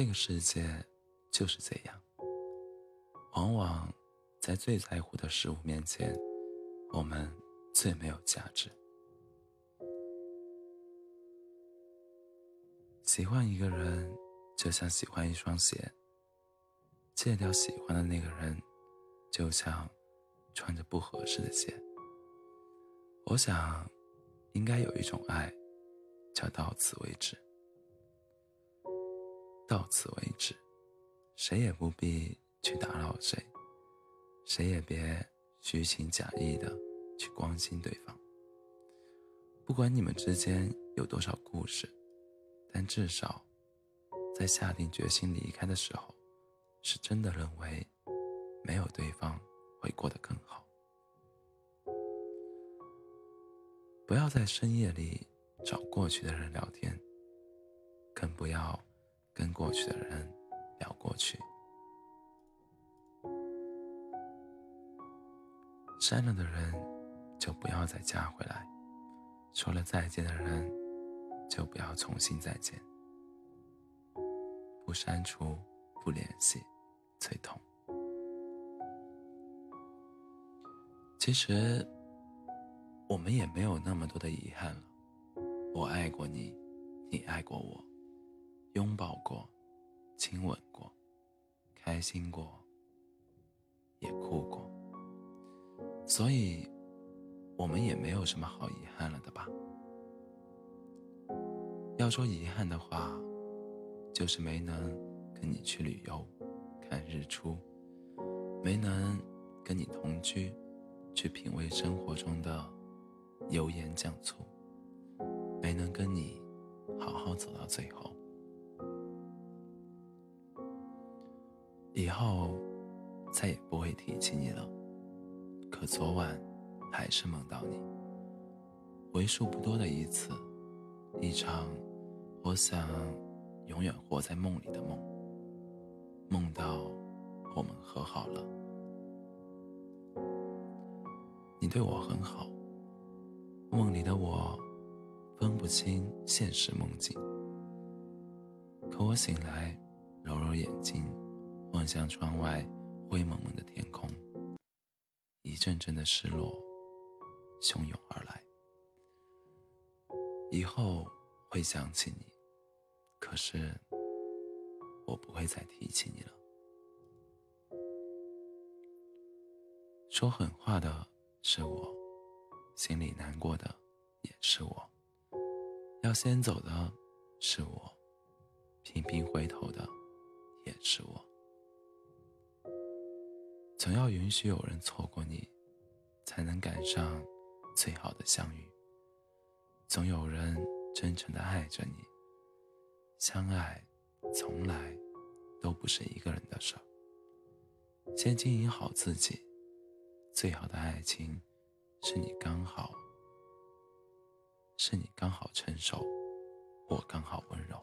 这个世界就是这样，往往在最在乎的事物面前，我们最没有价值。喜欢一个人，就像喜欢一双鞋；戒掉喜欢的那个人，就像穿着不合适的鞋。我想，应该有一种爱，叫到此为止。到此为止，谁也不必去打扰谁，谁也别虚情假意的去关心对方。不管你们之间有多少故事，但至少，在下定决心离开的时候，是真的认为没有对方会过得更好。不要在深夜里找过去的人聊天，更不要。跟过去的人聊过去，删了的人就不要再加回来，说了再见的人就不要重新再见。不删除，不联系，最痛。其实，我们也没有那么多的遗憾了。我爱过你，你爱过我。拥抱过，亲吻过，开心过，也哭过，所以，我们也没有什么好遗憾了的吧？要说遗憾的话，就是没能跟你去旅游，看日出，没能跟你同居，去品味生活中的油盐酱醋，没能跟你好好走到最后。后再也不会提起你了，可昨晚还是梦到你。为数不多的一次，一场我想永远活在梦里的梦，梦到我们和好了。你对我很好，梦里的我分不清现实梦境，可我醒来揉揉眼睛。望向窗外灰蒙蒙的天空，一阵阵的失落汹涌而来。以后会想起你，可是我不会再提起你了。说狠话的是我，心里难过的也是我。要先走的是我，频频回头的也是我。总要允许有人错过你，才能赶上最好的相遇。总有人真诚的爱着你。相爱从来都不是一个人的事儿。先经营好自己，最好的爱情是你刚好，是你刚好成熟，我刚好温柔。